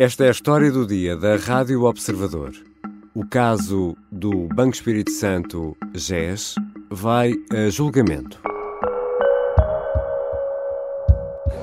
Esta é a história do dia da Rádio Observador. O caso do Banco Espírito Santo GES vai a julgamento.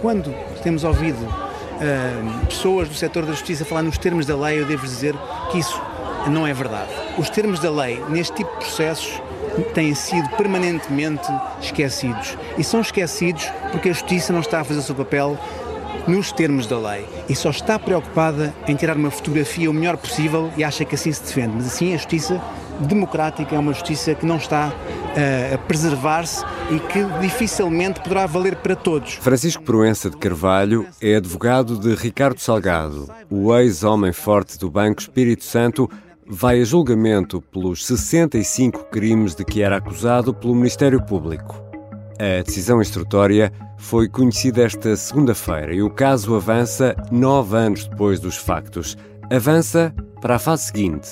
Quando temos ouvido uh, pessoas do setor da justiça falar nos termos da lei, eu devo dizer que isso não é verdade. Os termos da lei, neste tipo de processos, têm sido permanentemente esquecidos. E são esquecidos porque a justiça não está a fazer o seu papel nos termos da lei e só está preocupada em tirar uma fotografia o melhor possível e acha que assim se defende. Mas assim a justiça democrática é uma justiça que não está uh, a preservar-se e que dificilmente poderá valer para todos. Francisco Proença de Carvalho é advogado de Ricardo Salgado, o ex-homem forte do Banco Espírito Santo, vai a julgamento pelos 65 crimes de que era acusado pelo Ministério Público. A decisão instrutória foi conhecida esta segunda-feira e o caso avança nove anos depois dos factos. Avança para a fase seguinte,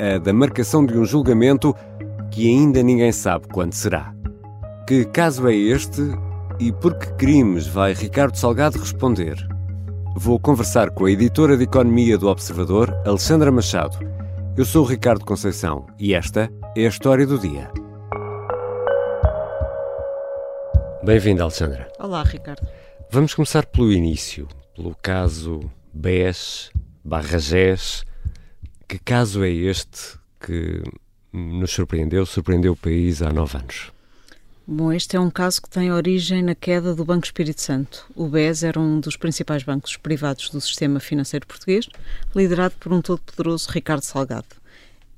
a da marcação de um julgamento que ainda ninguém sabe quando será. Que caso é este e por que crimes vai Ricardo Salgado responder? Vou conversar com a editora de Economia do Observador, Alexandra Machado. Eu sou o Ricardo Conceição e esta é a história do dia. Bem-vinda, Alexandra. Olá, Ricardo. Vamos começar pelo início, pelo caso BES barra GES. Que caso é este que nos surpreendeu, surpreendeu o país há nove anos? Bom, este é um caso que tem origem na queda do Banco Espírito Santo. O BES era um dos principais bancos privados do sistema financeiro português, liderado por um todo-poderoso Ricardo Salgado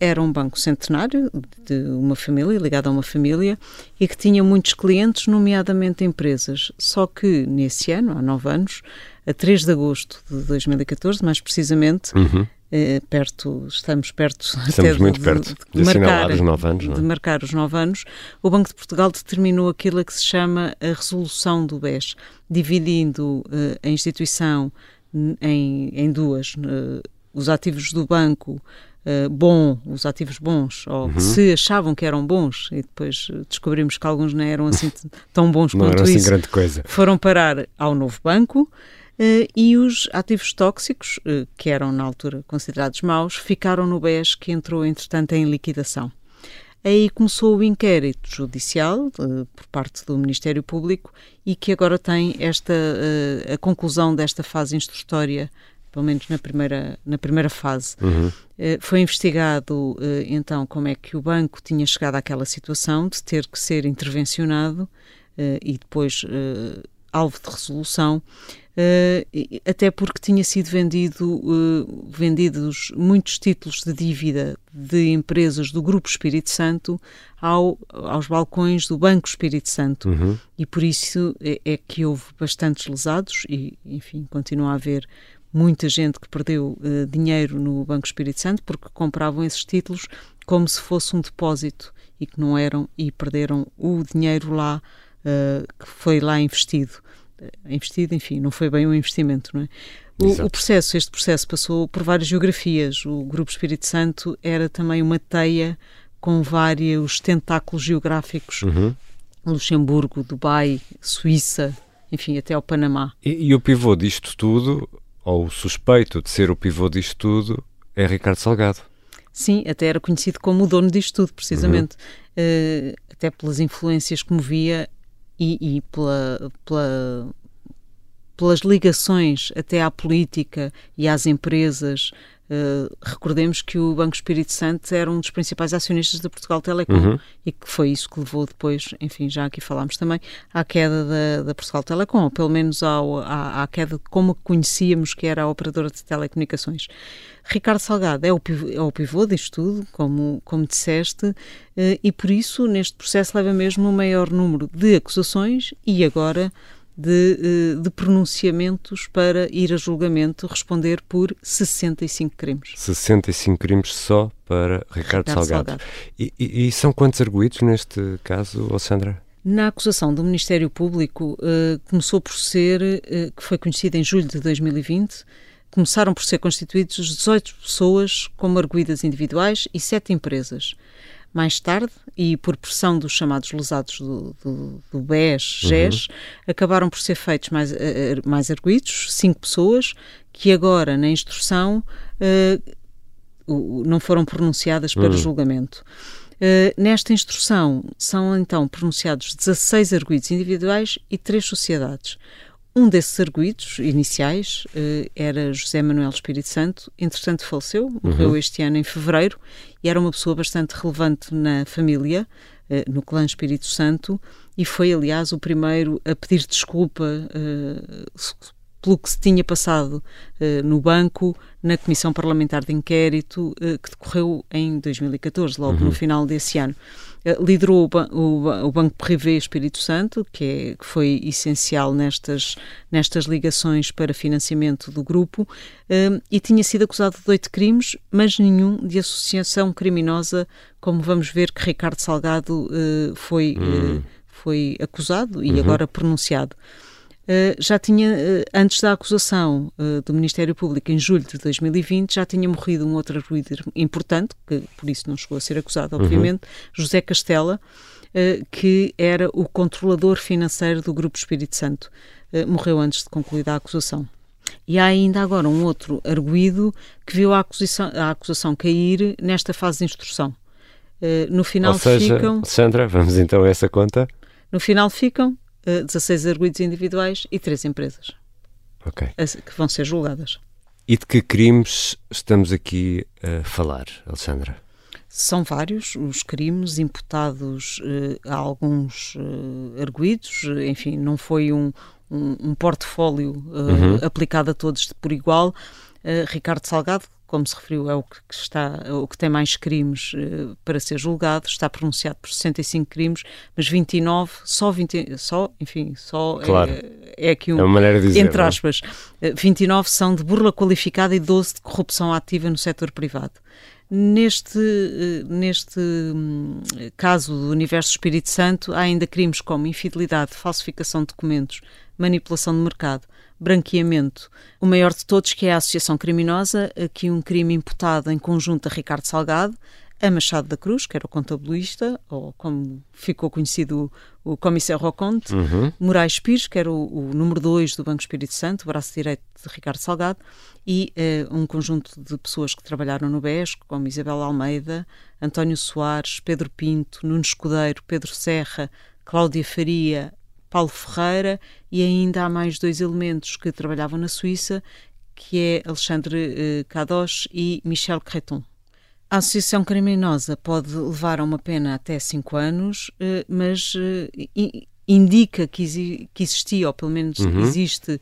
era um banco centenário de uma família, ligado a uma família, e que tinha muitos clientes, nomeadamente empresas. Só que nesse ano, há nove anos, a 3 de agosto de 2014, mais precisamente, uhum. eh, perto, estamos perto estamos muito de, perto de, de, marcar, os nove anos, é? de marcar os nove anos, o Banco de Portugal determinou aquilo que se chama a resolução do BES, dividindo eh, a instituição em, em duas, eh, os ativos do banco uh, bom, os ativos bons, ou uhum. se achavam que eram bons, e depois descobrimos que alguns não eram assim tão bons não quanto assim isso, grande coisa. foram parar ao novo banco. Uh, e os ativos tóxicos, uh, que eram na altura considerados maus, ficaram no BES, que entrou entretanto em liquidação. Aí começou o inquérito judicial uh, por parte do Ministério Público e que agora tem esta a conclusão desta fase instrutória pelo menos na primeira, na primeira fase. Uhum. Eh, foi investigado eh, então como é que o banco tinha chegado àquela situação de ter que ser intervencionado eh, e depois alvo de resolução, até porque tinha sido vendido, vendidos muitos títulos de dívida de empresas do Grupo Espírito Santo ao, aos balcões do Banco Espírito Santo. Uhum. E por isso é, é, que houve bastantes lesados e, enfim, continua a haver muita gente que perdeu uh, dinheiro no Banco Espírito Santo porque compravam esses títulos como se fosse um depósito e que não eram e perderam o dinheiro lá uh, que foi lá investido. Uh, investido, enfim, não foi bem um investimento, não é? O, o, processo, este processo passou por várias geografias. O Grupo Espírito Santo era também uma teia com vários tentáculos geográficos. Uhum. Luxemburgo, Dubai, Suíça, enfim, até ao Panamá. E, e o pivô disto tudo ou o suspeito de ser o pivô disto tudo, é Ricardo Salgado. Sim, até era conhecido como o dono disto tudo, precisamente. Uhum. Uh, até pelas influências que movia e, e pela, pela, pelas ligações até à política e às empresas Uh, recordemos que o Banco Espírito Santo era um dos principais acionistas da Portugal Telecom uhum. e que foi isso que levou depois, enfim, já aqui falámos também, à queda da, da Portugal Telecom, ou pelo menos ao, à, à queda de como conhecíamos que era a operadora de telecomunicações. Ricardo Salgado é o pivô, é o pivô disto tudo, como, como disseste, uh, e por isso neste processo leva mesmo o maior número de acusações e agora de, eh, de, pronunciamentos para ir a julgamento responder por 65 crimes. 65 crimes só para Ricardo, Ricardo Salgado. Salgado. E, e, e, são quantos arguídos neste caso, Alexandra? Na acusação do Ministério Público, uh, começou por ser, uh, que foi conhecida em julho de 2020, começaram por ser constituídos 18 pessoas como arguídas individuais e 7 empresas. Mais tarde, e por pressão dos chamados lesados do, do, do BES, GES, uhum. acabaram por ser feitos mais, mais arguídos, cinco pessoas, que agora, na instrução, uh, não foram pronunciadas para uhum. julgamento. Uh, nesta instrução são então pronunciados 16 arguídos individuais e 3 sociedades. Um desses arguídos iniciais uh, era José Manuel Espírito Santo, entretanto faleceu, morreu uhum. este ano em fevereiro, e era uma pessoa bastante relevante na família, uh, no clã Espírito Santo, e foi, aliás, o primeiro a pedir desculpa pelo que se tinha passado uh, no banco na Comissão Parlamentar de Inquérito uh, que decorreu em 2014, logo uhum. no final desse ano. Uh, liderou o, Banco Privé Espírito Santo, que, é, que, foi essencial nestas, nestas ligações para financiamento do grupo, e tinha sido acusado de oito crimes, mas nenhum de associação criminosa, como vamos ver que Ricardo Salgado foi, uhum. foi acusado e uhum. agora pronunciado. Eh, já tinha, uh, antes da acusação uh, do Ministério Público, em julho de 2020, já tinha morrido um outro arguido importante, que por isso não chegou a ser acusado, uhum. obviamente, uhum. José Castela, que era o controlador financeiro do Grupo Espírito Santo. morreu antes de concluir a acusação. E há ainda agora um outro arguído que viu a acusação, a acusação cair nesta fase de instrução. no final Ou seja, ficam. Sandra, vamos então a essa conta. No final ficam 16 eh, arguídos individuais e 3 empresas que vão ser julgadas. E de que crimes estamos aqui a falar, Alexandra? São vários os crimes imputados uh, a alguns uh, arguídos, enfim, não foi um, um, um portfólio uh, uhum. aplicado a todos por igual. Ricardo Salgado como se referiu, é o que está, o que tem mais crimes uh, para ser julgado, está pronunciado por 65 crimes, mas 29, só 20, só, enfim, só é, claro. é, é aqui um, é uma maneira de dizer, entre é? aspas, uh, 29 são de burla qualificada e 12 de corrupção ativa no setor privado. Neste, neste um, caso do Universo Espírito Santo, há ainda crimes como infidelidade, falsificação de documentos, manipulação de mercado, branqueamento. O maior de todos, que é a associação criminosa, aqui um crime imputado em conjunto a Ricardo Salgado, a Machado da Cruz, que era o contabilista, ou como ficou conhecido o, o comissário Roconte, uhum. Moraes Pires, que era o, o número 2 do Banco Espírito Santo, o braço direito de Ricardo Salgado, e uh, um conjunto de pessoas que trabalharam no BES, como Isabel Almeida, António Soares, Pedro Pinto, Nuno Escudeiro, Pedro Serra, Cláudia Faria, Paulo Ferreira e ainda há mais dois elementos que trabalhavam na Suíça, que é Alexandre eh, Kadosh e Michel Creton. A associação criminosa pode levar a uma pena até cinco anos, eh, mas eh, indica que, existia, ou pelo menos uhum. existe,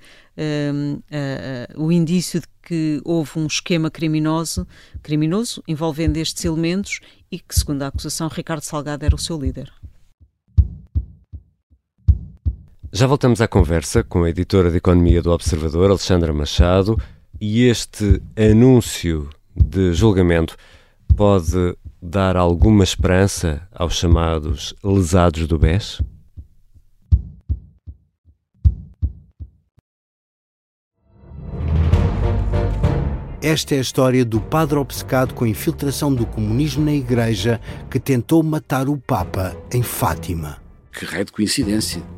um, uh, o indício de que houve um esquema criminoso, criminoso envolvendo estes elementos e que, segundo a acusação, Ricardo Salgado era o seu líder. Já voltamos à conversa com a editora de Economia do Observador, Alexandra Machado, e este anúncio de julgamento pode dar alguma esperança aos chamados lesados do BES? Esta é a história do padre obcecado com a infiltração do comunismo na Igreja que tentou matar o Papa em Fátima. Que raio de coincidência!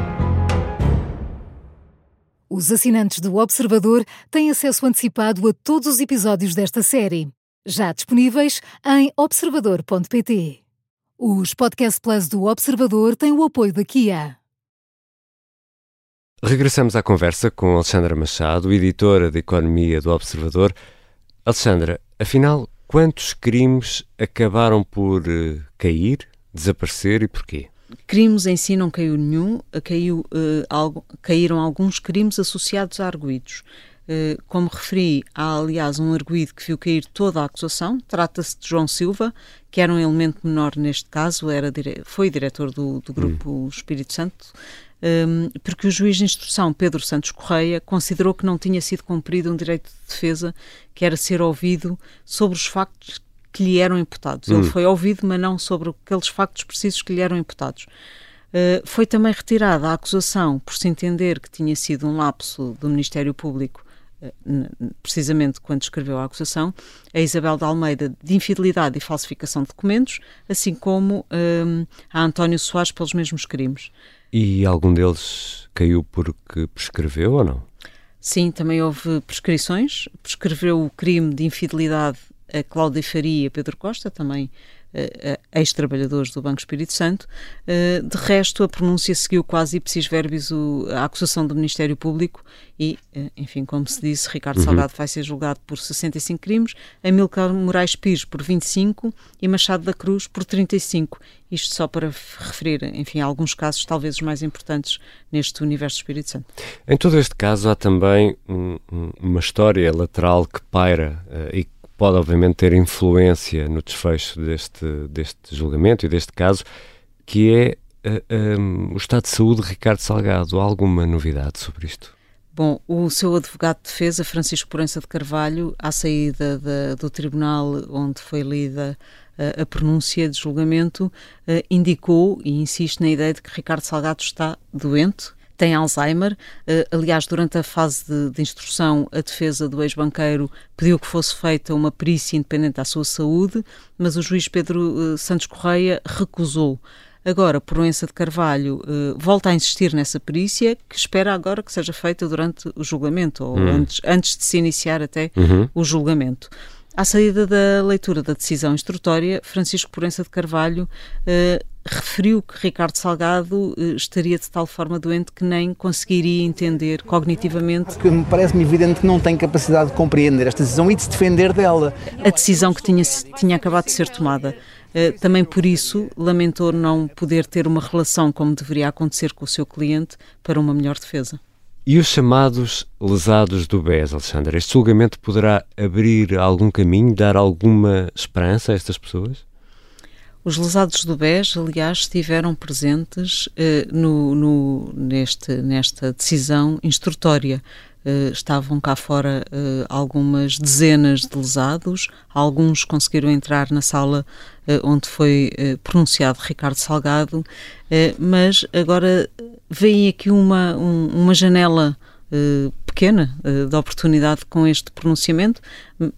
Os assinantes do Observador têm acesso antecipado a todos os episódios desta série, já disponíveis em observador.pt. Os Podcast Plus do Observador têm o apoio da Kia. Regressamos à conversa com Alexandra Machado, editora de Economia do Observador. Alexandra, afinal, quantos crimes acabaram por uh, cair, desaparecer e porquê? Crimes em si não caiu nenhum, caiu, uh, algo, caíram alguns crimes associados a arguídos. Como referi, há aliás um arguído que viu cair toda a acusação. Trata-se de João Silva, que era um elemento menor neste caso, era, foi diretor do, do Grupo hum. Espírito Santo, um, porque o juiz de instrução Pedro Santos Correia considerou que não tinha sido cumprido um direito de defesa, que era ser ouvido sobre os factos que lhe eram imputados. Hum. Ele foi ouvido, mas não sobre aqueles factos precisos que lhe eram imputados. Uh, foi também retirada a acusação por se entender que tinha sido um lapso do Ministério Público precisamente quando escreveu a acusação, a Isabel de Almeida de infidelidade e falsificação de documentos, assim como um, a António Soares pelos mesmos crimes. E algum deles caiu porque prescreveu ou não? Sim, também houve prescrições. Prescreveu o crime de infidelidade a Cláudia Faria e a Pedro Costa, também uh, ex-trabalhadores do Banco Espírito Santo. Uh, de resto, a pronúncia seguiu quase ipsis verbis a acusação do Ministério Público e, enfim, como se disse, Ricardo uhum. Salgado vai ser julgado por 65 crimes, Amilcar Moraes Pires por 25 e Machado da Cruz por 35. Isto só para referir, enfim, alguns casos talvez os mais importantes neste universo do Espírito Santo. Em todo este caso há também um, um, uma história lateral que paira uh, e pode obviamente ter influência no desfecho deste, deste julgamento e deste caso, que é uh, eh, um, eh, o estado de saúde de Ricardo Salgado. Há alguma novidade sobre isto? Bom, o seu advogado de defesa, Francisco Porança de Carvalho, à saída de, do tribunal onde foi lida uh, a pronúncia de julgamento, uh, indicou e insiste na ideia de que Ricardo Salgado está doente, tem Alzheimer. Uh, aliás, durante a fase de, de, instrução, a defesa do ex-banqueiro pediu que fosse feita uma perícia independente da sua saúde, mas o juiz Pedro uh, Santos Correia recusou. Agora, Proença de Carvalho uh, volta a insistir nessa perícia, que espera agora que seja feita durante o julgamento, ou uhum. antes, antes de se iniciar até uhum. o julgamento. À saída da leitura da decisão instrutória, Francisco Porença de Carvalho referiu que Ricardo Salgado uh, estaria de tal forma doente que nem conseguiria entender cognitivamente. Porque parece-me evidente que não tem capacidade de compreender esta decisão e de se defender dela. A decisão que tinha, tinha acabado de ser tomada. Uh, também por isso lamentou não poder ter uma relação como deveria acontecer com o seu cliente para uma melhor defesa. E os chamados lesados do BES, Alexandre? Este julgamento poderá abrir algum caminho, dar alguma esperança a estas pessoas? Os lesados do BES, aliás, estiveram presentes eh, no, no, neste, nesta decisão instrutória. Uh, estavam cá fora uh, algumas dezenas de lesados, alguns conseguiram entrar na sala uh, onde foi pronunciado Ricardo Salgado, mas agora vem aqui uma, um, uma janela pequena de oportunidade com este pronunciamento,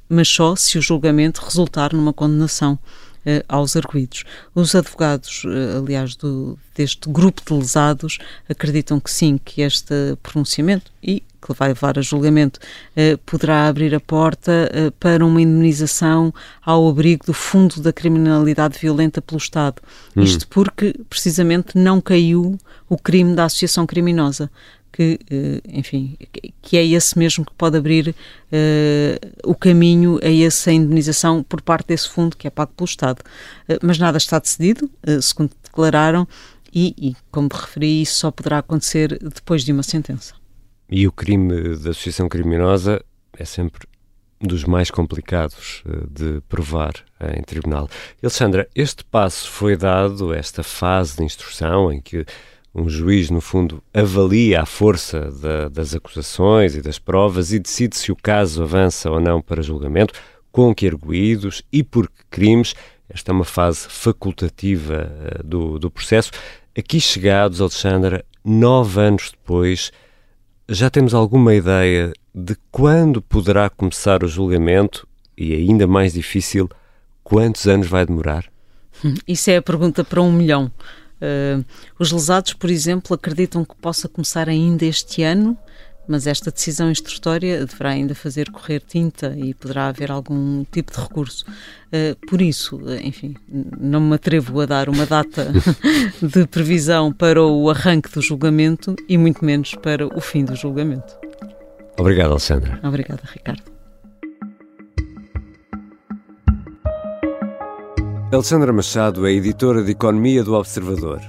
mas só se o julgamento resultar numa condenação. Uh, aos arguídos. Os advogados, uh, aliás, do, deste grupo de lesados, acreditam que sim, que este pronunciamento, e que vai levar a julgamento, uh, poderá abrir a porta para uma indemnização ao abrigo do Fundo da Criminalidade Violenta pelo Estado. Hum. Isto porque, precisamente, não caiu o crime da associação criminosa que, uh, enfim, que é esse mesmo que pode abrir uh, o caminho a essa indemnização por parte desse fundo que é pago pelo Estado. Uh, mas nada está decidido, segundo declararam, e, e, como referi, isso só poderá acontecer depois de uma sentença. E o crime da associação criminosa é sempre dos mais complicados uh, de provar uh, em tribunal. Alexandra, este passo foi dado, esta fase de instrução em que um juiz, no fundo, avalia a força da, das acusações e das provas e decide se o caso avança ou não para julgamento, com que arguídos e por que crimes. Esta é uma fase facultativa uh, do, do processo. Aqui chegados, Alexandra, nove anos depois, já temos alguma ideia de quando poderá começar o julgamento e, ainda mais difícil, quantos anos vai demorar? Hum, isso é a pergunta para um milhão. Uh, os lesados, por exemplo, acreditam que possa começar ainda este ano mas esta decisão instrutória deverá ainda fazer correr tinta e poderá haver algum tipo de recurso. Uh, por isso, enfim, não me atrevo a dar uma data de previsão para o arranque do julgamento e muito menos para o fim do julgamento. Obrigado, Alexandra. Obrigada, Ricardo. Alexandra Machado é editora de Economia do Observador.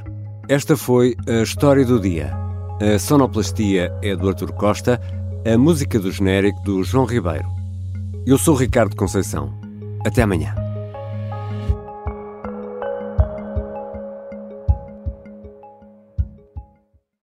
Esta foi a história do dia. A sonoplastia é do Artur Costa, a música do genérico do João Ribeiro. Eu sou Ricardo Conceição. Até amanhã.